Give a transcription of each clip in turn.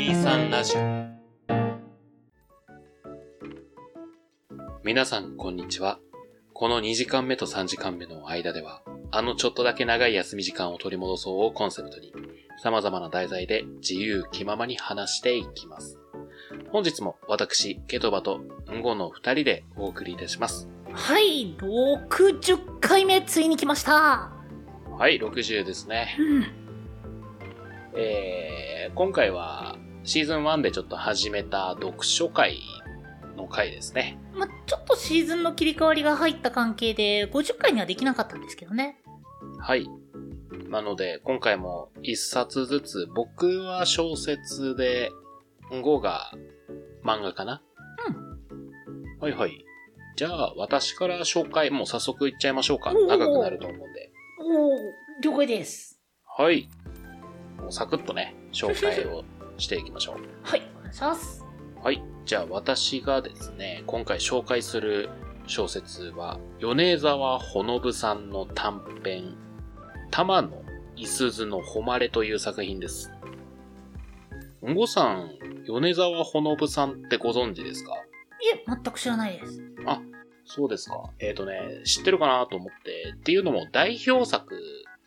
23ラジオ皆さんこんにちは。この2時間目と3時間目の間では、あのちょっとだけ長い休み時間を取り戻そうをコンセプトに、様々な題材で自由気ままに話していきます。本日も私、ケトバとンゴの二人でお送りいたします。はい、60回目ついに来ました。はい、60ですね。うん。えー、今回はシーズン1でちょっと始めた読書会の回ですね。ま、ちょっとシーズンの切り替わりが入った関係で、50回にはできなかったんですけどね。はい。なので、今回も一冊ずつ、僕は小説で、5が漫画かな？うん。はいはい。じゃあ、私から紹介、もう早速いっちゃいましょうか。長くなると思うんで。おー、了解です。はい。もうサクッとね、紹介を していきましょう。はい、お願いします。はい。じゃあ私がですね、今回紹介する小説は、米沢ほのぶさんの短編、玉のいすずの誉れという作品です。んごさん、米沢ほのぶさんってご存知ですか？いえ、全く知らないです。そうですか。えっ、とね、知ってるかなと思って、っていうのも代表作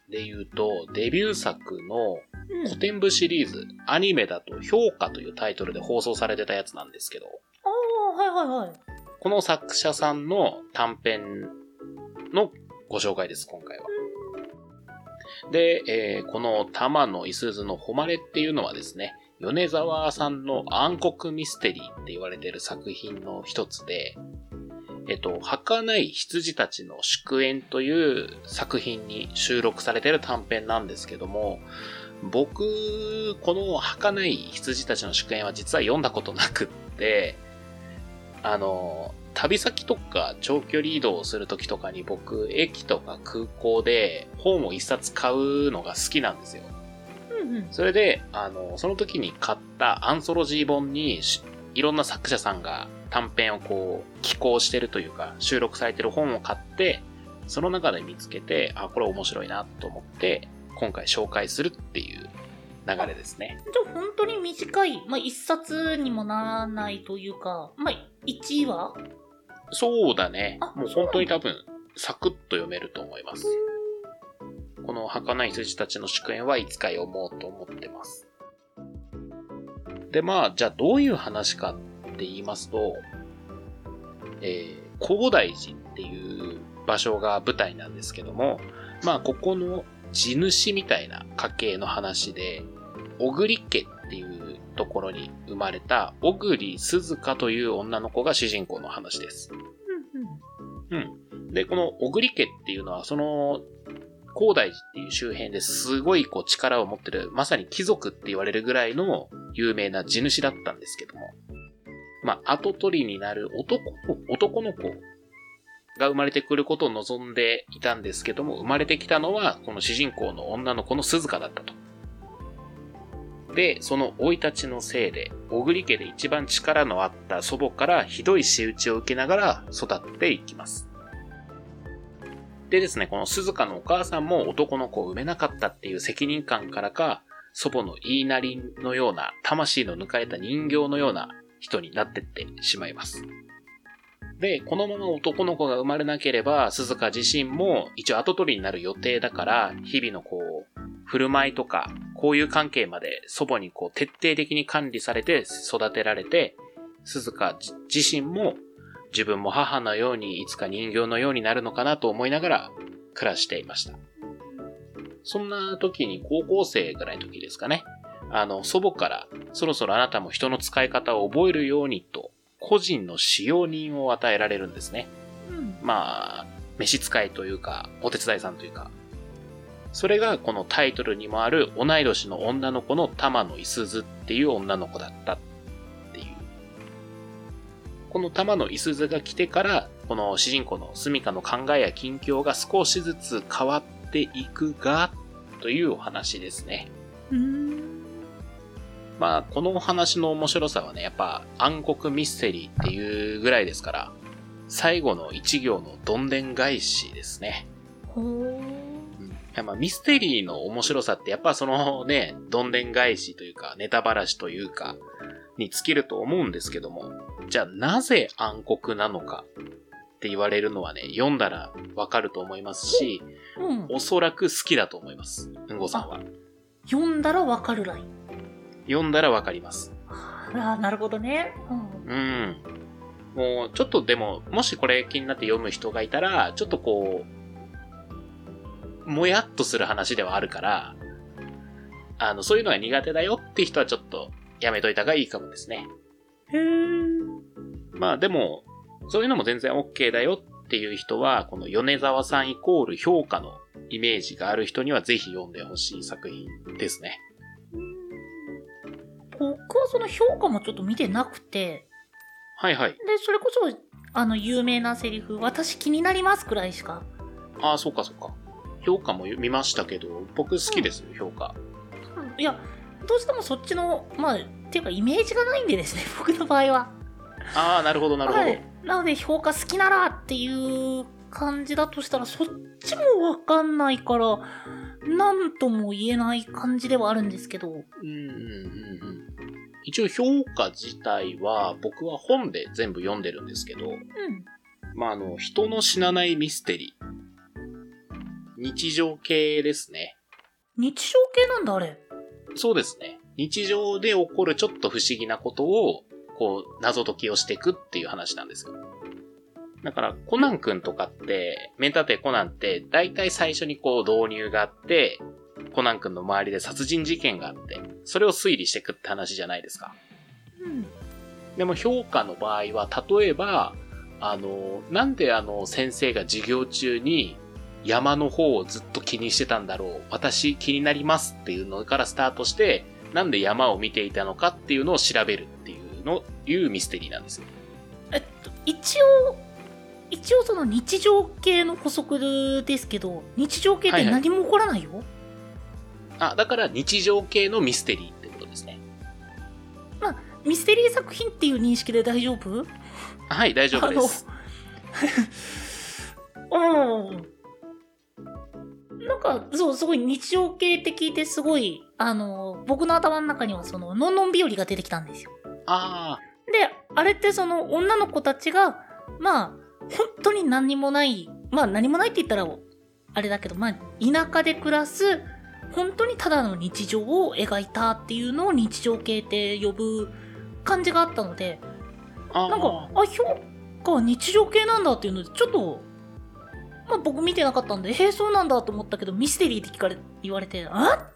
で言うと、デビュー作のうん。古典部シリーズ、アニメだと評価というタイトルで放送されてたやつなんですけど、あー、はいはいはい。この作者さんの短編のご紹介です、今回は。で、えーこの玉のいすずの誉れっていうのはですね、米沢さんの暗黒ミステリーって言われている作品の一つで、えっと、儚い羊たちの祝宴という作品に収録されている短編なんですけども、僕、この儚い羊たちの祝宴は実は読んだことなくって、あの、旅先とか長距離移動するときとかに僕、駅とか空港で本を一冊買うのが好きなんですよ。うんうん。それで、あの、その時に買ったアンソロジー本にしいろんな作者さんが短編をこう、寄稿してるというか、収録されてる本を買って、その中で見つけて、あ、これ面白いなと思って、今回紹介するっていう流れですね。じゃあ本当に短い、まあ、一冊にもならないというか、まあ、1話？そうだねあ。もう本当に多分、サクッと読めると思います。この儚い羊たちの祝宴はいつか読もうと思ってます。で、まあ、じゃあどういう話かって言いますと、えー、高大寺っていう場所が舞台なんですけども、まあ、ここの地主みたいな家系の話で、小栗家っていうところに生まれた小栗鈴香という女の子が主人公の話です。うんうん。うん。で、この小栗家っていうのは、その、高大寺っていう周辺ですごいこう力を持ってる、まさに貴族って言われるぐらいの有名な地主だったんですけども、まあ、後取りになる男の、男の子が生まれてくることを望んでいたんですけども、生まれてきたのは、この主人公の女の子の鈴鹿だったと。で、その生い立ちのせいで、小栗家で一番力のあった祖母からひどい仕打ちを受けながら育っていきます。でですね、この鈴鹿のお母さんも男の子を産めなかったっていう責任感からか、祖母の言いなりのような、魂の抜かれた人形のような人になってってしまいます。で、このまま男の子が生まれなければ、鈴鹿自身も一応後取りになる予定だから、日々のこう、振る舞いとか、こういう関係まで祖母にこう徹底的に管理されて育てられて、鈴鹿自身も自分も母のようにいつか人形のようになるのかなと思いながら暮らしていました。そんな時に高校生ぐらいの時ですかね。あの、祖母からそろそろあなたも人の使い方を覚えるようにと個人の使用人を与えられるんですね。うん。まあ、召使いというか、お手伝いさんというか。それがこのタイトルにもある同い年の女の子の玉野いすずっていう女の子だったっていう。この玉野いすずが来てから、この主人公の住処の考えや近況が少しずつ変わっていくが、というお話ですね。うーん。まあ、このお話の面白さはね、やっぱ暗黒ミステリーっていうぐらいですから、最後の一行のどんでん返しですね。ほー。やまあミステリーの面白さってやっぱそのね、どんでん返しというか、ネタばらしというか、に尽きると思うんですけども、じゃあなぜ暗黒なのかって言われるのはね、読んだらわかると思いますし、うん。おそらく好きだと思います。うんごさんは。読んだらわかるライン。読んだらわかります。ああ、なるほどね。うん。うん。もう、ちょっとでも、もしこれ気になって読む人がいたら、ちょっとこう、もやっとする話ではあるから、あの、そういうのが苦手だよって人はちょっとやめといた方がいいかもですね。へえ。まあでも、そういうのも全然 OK だよっていう人は、この米沢さんイコール評価のイメージがある人にはぜひ読んでほしい作品ですね。僕はその評価もちょっと見てなくて、はいはい。で、それこそ、あの、有名なセリフ、私気になりますくらいしか。ああ、そうかそうか。評価も見ましたけど、僕好きですよ、評価。うんいや、どうしてもそっちの、まあ、っていうかイメージがないんでですね、僕の場合は。ああ、なるほどなるほど。はい。なので、評価好きならっていう感じだとしたら、そっちもわかんないから、なんとも言えない感じではあるんですけど。うんうんうんうん。一応評価自体は僕は本で全部読んでるんですけど、うん。まあ、あの、人の死なないミステリー。日常系ですね。日常系なんだ、あれ。そうですね。日常で起こるちょっと不思議なことを、こう、謎解きをしていくっていう話なんですよ。だから、コナン君とかって、メンタテコナンって、大体最初にこう導入があって、コナン君の周りで殺人事件があって、それを推理していくって話じゃないですか。うん。でも評価の場合は、例えば、あの、なんであの先生が授業中に山の方をずっと気にしてたんだろう。私気になりますっていうのからスタートして、なんで山を見ていたのかっていうのを調べるっていうの、いうミステリーなんですよ。えっと、一応、一応その日常系の補足ですけど、日常系って何も起こらないよ。あ、だから日常系のミステリーってことですね。ミステリー作品っていう認識で大丈夫？はい、大丈夫です。あの うん。なんか、そう、すごい日常系って聞いて、すごい、あの、僕の頭の中には、その、のんのん日和が出てきたんですよ。あで、あれってその、女の子たちが、まあ、本当に何にもない、まあ何もないって言ったら、あれだけど、まあ、田舎で暮らす、本当にただの日常を描いたっていうのを日常系って呼ぶ感じがあったので、なんか、あ、評価は日常系なんだっていうので、ちょっと、まあ僕見てなかったんで、へえ、そうなんだと思ったけど、ミステリーって聞かれ、言われて、あ？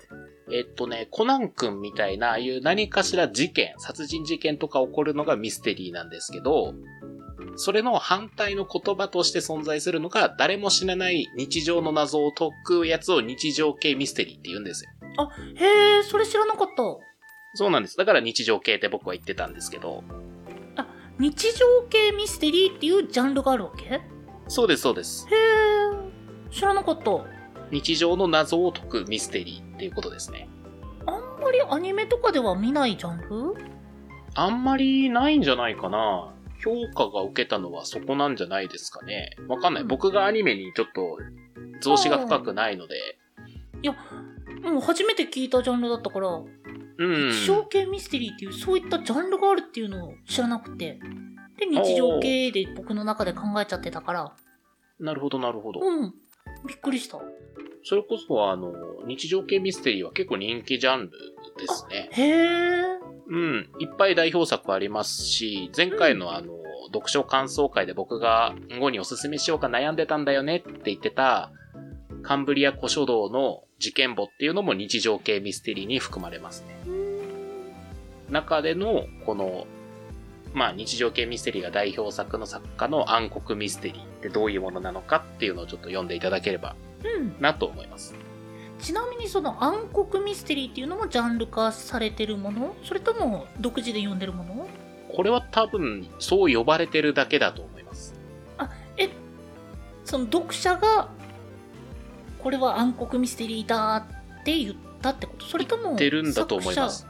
えっとね、コナン君みたいな、ああいう何かしら事件、殺人事件とか起こるのがミステリーなんですけど、それの反対の言葉として存在するのが、誰も知らない日常の謎を解くやつを日常系ミステリーって言うんですよ。へえ、それ知らなかった。そうなんです。だから日常系って僕は言ってたんですけど、日常系ミステリーっていうジャンルがあるわけ？へえ、そうです、そうです。知らなかった。日常の謎を解くミステリーっていうことですね。あんまりアニメとかでは見ないジャンル？あんまりないんじゃないかな。評価が受けたのはそこなんじゃないですかね。わかんない。うん僕がアニメにちょっと増資が深くないので。もう初めて聞いたジャンルだったから、うん。日常系ミステリーっていうそういったジャンルがあるっていうのを知らなくて。で、日常系で僕の中で考えちゃってたから、なるほど、なるほど。うん。びっくりした。それこそ、あの、日常系ミステリーは結構人気ジャンルですね。へえ。うん。いっぱい代表作ありますし、前回のあの、読書感想会で僕が後におすすめしようか悩んでたんだよねって言ってた、カンブリア古書道の事件簿っていうのも日常系ミステリーに含まれますね。中での、この、まあ日常系ミステリーが代表作の作家の暗黒ミステリーってどういうものなのかっていうのをちょっと読んでいただければうん。なと思います。ちなみにその暗黒ミステリーっていうのもジャンル化されてるもの？それとも独自で読んでるもの？これは多分そう呼ばれてるだけだと思います。え、その読者が、これは暗黒ミステリーだって言ったってこと？それとも、ってるんだと思います。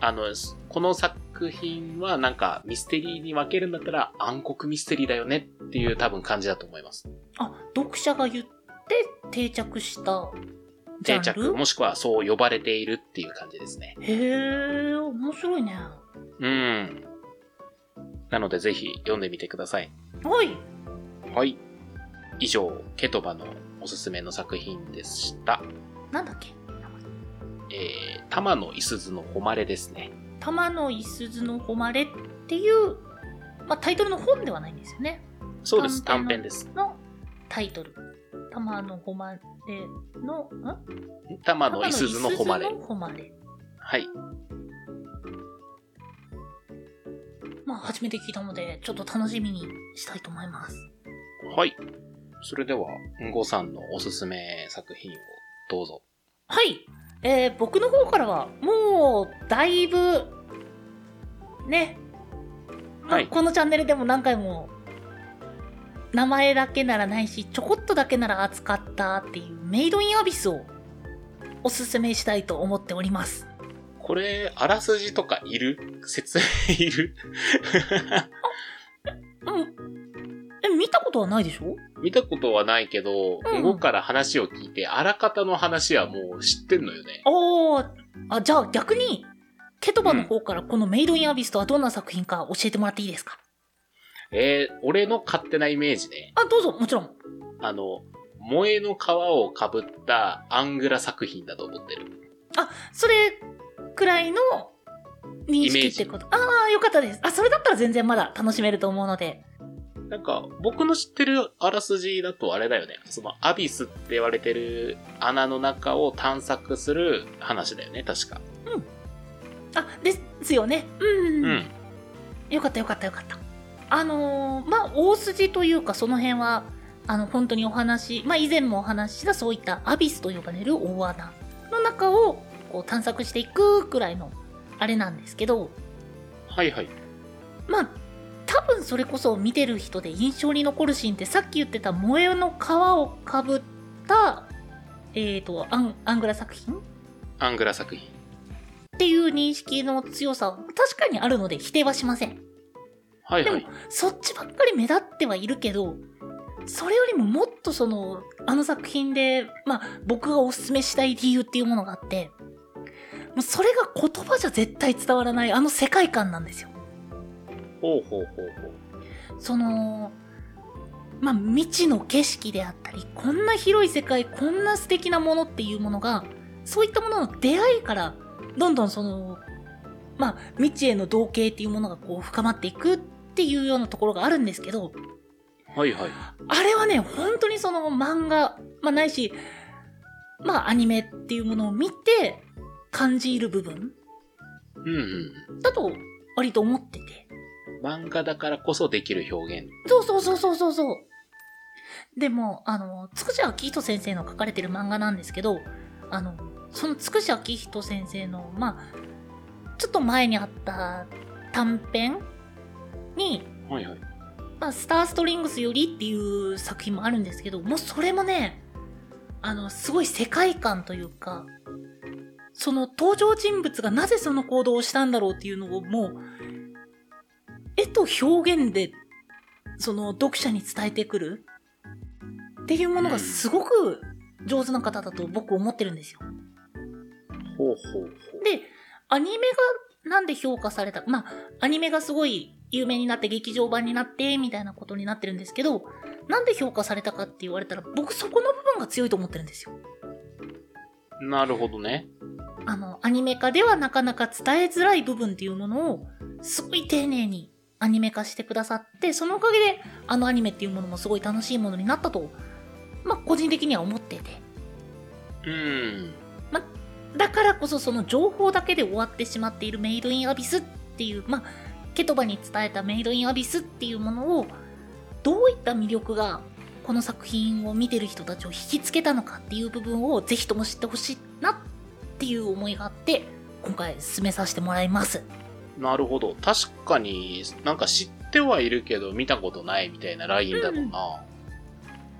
あの、この作品はなんかミステリーに分けるんだったら暗黒ミステリーだよねっていう多分感じだと思います。あ、読者が言って定着した定ル？着、もしくはそう呼ばれているっていう感じですね。へえ、面白いね。うん。なのでぜひ読んでみてください。はい。はい。以上、ケトバのおすすめの作品でした。なんだっけ？えー、玉のいすずの誉れですね。玉のいすずの誉れっていう、まあ、タイトルの本ではないんですよね。そうです、短編です。のタイトル。玉の誉れの、ん？玉のいすずの誉れ誉れ。はい。まあ、初めて聞いたので、ちょっと楽しみにしたいと思います。はい。それでは、んごさんのおすすめ作品をどうぞ。はい。えー、僕の方からは、もう、だいぶ、ね。まあはいこのチャンネルでも何回も、名前だけならないし、ちょこっとだけなら扱ったっていう、メイドインアビスを、おすすめしたいと思っております。これ、あらすじとかいる？説明いる？うん。え、見たことはないでしょ？見たことはないけど、うんんごから話を聞いて、あらかたの話はもう知ってんのよね。おー、あ、じゃあ逆に、ケトバの方からこのメイドインアビスとはどんな作品か教えてもらっていいですか？えー、俺の勝手なイメージね。あ、どうぞ、もちろん。あの、萌えの皮をかぶったアングラ作品だと思ってる。あ、それくらいの認識ってこと？ああ、よかったです。あ、それだったら全然まだ楽しめると思うので。なんか、僕の知ってるあらすじだとあれだよね。その、アビスって言われてる穴の中を探索する話だよね、確か。あ、ですよね。うん。うん。よかったよかったよかった。あのーまあ、大筋というかその辺は、あの、本当にお話、まあ、以前もお話ししたそういったアビスと呼ばれる大穴の中をこう探索していくくらいのあれなんですけど、はいはい。まあ、多分それこそ見てる人で印象に残るシーンってさっき言ってた萌えの皮をかぶった、えーと、アンアングラ作品？アングラ作品。っていう認識の強さは確かにあるので否定はしません。でもはいはい。そっちばっかり目立ってはいるけど、それよりももっとその、あの作品で、まあ僕がおすすめしたい理由っていうものがあって、もうそれが言葉じゃ絶対伝わらないあの世界観なんですよ。ほうほうほうほう。その、まあ、未知の景色であったり、こんな広い世界、こんな素敵なものっていうものが、そういったものの出会いから、どんどんその、まあ、未知への同型っていうものがこう深まっていくっていうようなところがあるんですけど、はいはい。あれはね、本当にその漫画、まあないし、まあアニメっていうものを見て感じる部分うんうん。だと割と思ってて。漫画だからこそできる表現。そうそうそうそうそうそう。でも、あの、つくしあきひと先生の書かれてる漫画なんですけど、あの、そのつくしあきひと先生の、まあ、ちょっと前にあった短編に、はいはい。まあ、スターストリングスよりっていう作品もあるんですけど、もうそれもね、あの、すごい世界観というか、その登場人物がなぜその行動をしたんだろうっていうのをもう、絵と表現で、その読者に伝えてくるっていうものがすごく上手な方だと僕思ってるんですよ。ほうほうほう。で、アニメがなんで評価されたまあ、アニメがすごい有名になって劇場版になって、みたいなことになってるんですけど、なんで評価されたかって言われたら、僕そこの部分が強いと思ってるんですよ。なるほどね。あの、アニメ化ではなかなか伝えづらい部分っていうものを、すごい丁寧にアニメ化してくださって、そのおかげで、あのアニメっていうものもすごい楽しいものになったと、まあ、個人的には思ってて。うん。だからこそその情報だけで終わってしまっているメイドインアビスっていう、まあ、ケトバに伝えたメイドインアビスっていうものを、どういった魅力がこの作品を見てる人たちを引きつけたのかっていう部分をぜひとも知ってほしいなっていう思いがあって、今回進めさせてもらいます。なるほど。確かになんか知ってはいるけど見たことないみたいなラインだろうな。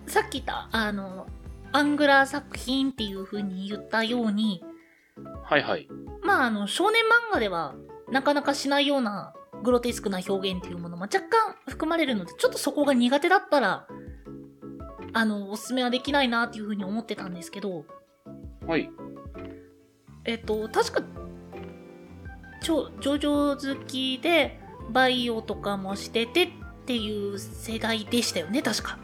さっき言った、あの、アングラー作品っていう風に言ったように、はいはい。まあ、あの、少年漫画ではなかなかしないようなグロテスクな表現っていうものも若干含まれるので、ちょっとそこが苦手だったら、あの、おすすめはできないなっていうふうに思ってたんですけど、はい。えっと、確か、ちょ、ジョジョ好きで、バイオとかもしててっていう世代でしたよね、確か。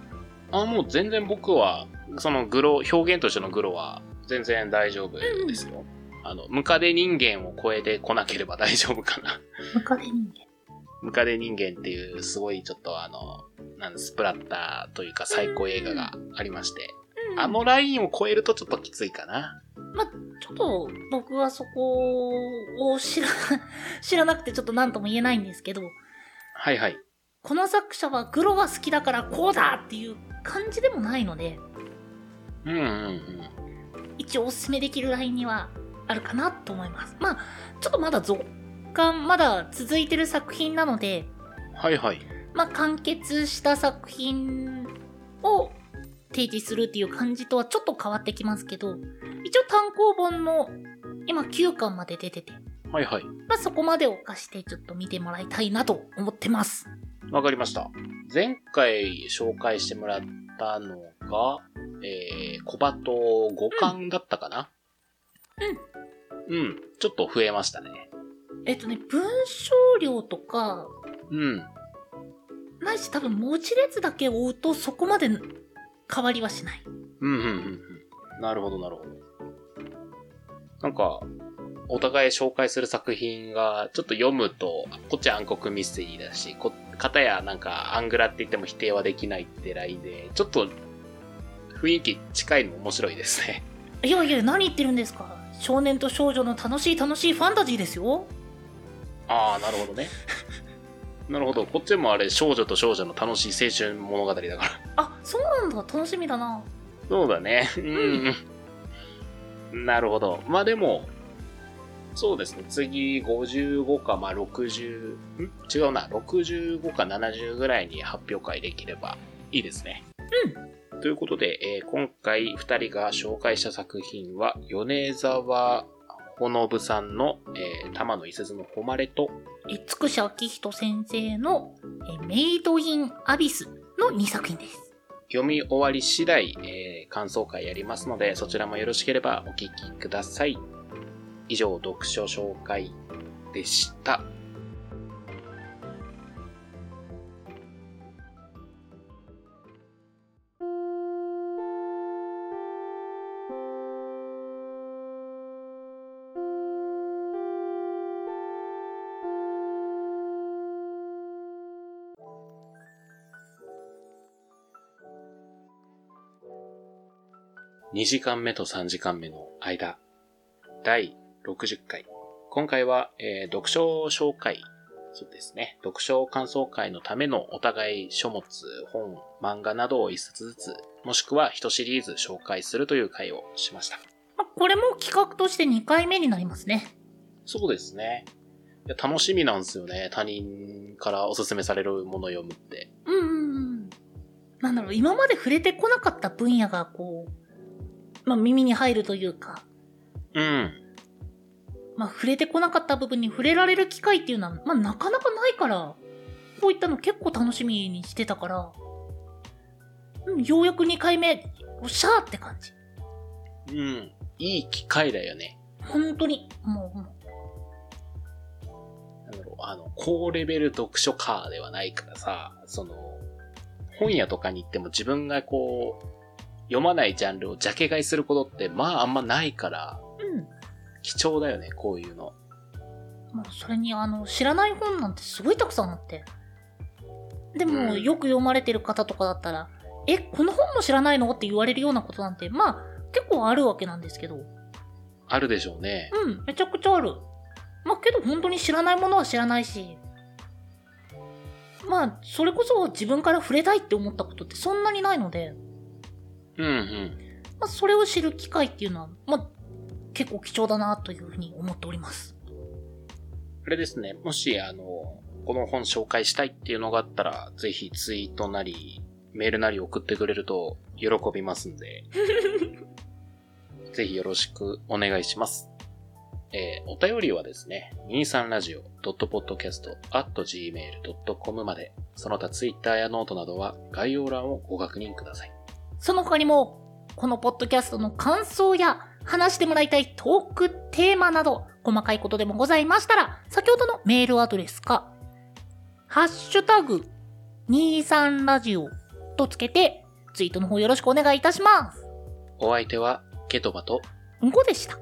あ、もう全然僕は、そのグロ、表現としてのグロは全然大丈夫ですよ。あの、ムカデ人間を超えてこなければ大丈夫かな。ムカデ人間。ムカデ人間っていうすごいちょっとあの、なんスプラッターというか最高映画がありまして、うんあのラインを超えるとちょっときついかな。まあ、ちょっと僕はそこを知ら、知らなくてちょっと何とも言えないんですけど、はいはい。この作者はグロが好きだからこうだっていう感じでもないので、うんうんうん。一応おすすめできるラインにはあるかなと思います。まあ、ちょっとまだ続刊、まだ続いてる作品なので、はいはい。まあ、完結した作品を提示するっていう感じとはちょっと変わってきますけど、一応単行本の今9巻まで出てて、はいはい。まあ、そこまでを貸してちょっと見てもらいたいなと思ってます。わかりました。前回紹介してもらったのが、えー、小バト5巻だったかな？うん。うん。ちょっと増えましたね。えっとね、文章量とか、うん。ないし多分文字列だけ追うとそこまで変わりはしない。うん、うん、うんうん。なるほど、なるほど。なんか、お互い紹介する作品が、ちょっと読むと、こっちは暗黒ミステリーだし、こ、片やなんか、アングラって言っても否定はできないってラインで、ちょっと、雰囲気近いの面白いですね。いやいや、何言ってるんですか少年と少女の楽しい楽しいファンタジーですよ。ああ、なるほどね。なるほど。こっちもあれ、少女と少女の楽しい青春物語だから。あ、そうなんだ。楽しみだな。そうだね。うん。なるほど。まあでも、そうですね。次55か、まあ60、ん？違うな。65か70ぐらいに発表会できればいいですね。うん。ということで、えー今回2人が紹介した作品は、米沢ほのぶさんの、えー玉の伊勢津の誉れと、え、つくしあきひと先生のえメイドインアビスの2作品です。読み終わり次第、えー感想会やりますので、そちらもよろしければお聞きください。以上、読書紹介でした。2時間目と3時間目の間、第60回。今回は、えー読書紹介、そうですね。読書感想会のためのお互い書物、本、漫画などを一冊ずつ、もしくは一シリーズ紹介するという回をしました。まあこれも企画として2回目になりますね。そうですね。いや楽しみなんですよね。他人からおすすめされるものを読むって。うんうんうん。なんだろう、今まで触れてこなかった分野がこう、まあ耳に入るというか、うん。まあ触れてこなかった部分に触れられる機会っていうのは、まあなかなかないから、こういったの結構楽しみにしてたから、うん、ようやく2回目、おっしゃーって感じ。うん。いい機会だよね。本当に、もう、もうなんだろう、あの、高レベル読書家ではないからさ、その、本屋とかに行っても自分がこう、読まないジャンルをジャケ買いすることって、まああんまないから、うん。貴重だよね、こういうの。もうそれにあの、知らない本なんてすごいたくさんあって。でも、うんよく読まれてる方とかだったら、え、この本も知らないの？って言われるようなことなんて、まあ、結構あるわけなんですけど。あるでしょうね。うん、めちゃくちゃある。まあ、けど本当に知らないものは知らないし、まあ、それこそ自分から触れたいって思ったことってそんなにないので、うんうん。まあ、それを知る機会っていうのは、まあ、結構貴重だなというふうに思っております。あれですね、もし、あの、この本紹介したいっていうのがあったら、ぜひツイートなり、メールなり送ってくれると喜びますんで、ぜひよろしくお願いします。えーお便りはですね、23radio.podcast.gmail.com まで、その他ツイッターやノートなどは概要欄をご確認ください。その他にも、このポッドキャストの感想や話してもらいたいトークテーマなど、細かいことでもございましたら、先ほどのメールアドレスか、ハッシュタグ23ラジオとつけて、ツイートの方よろしくお願いいたします。お相手は、ケトバと、んごでした。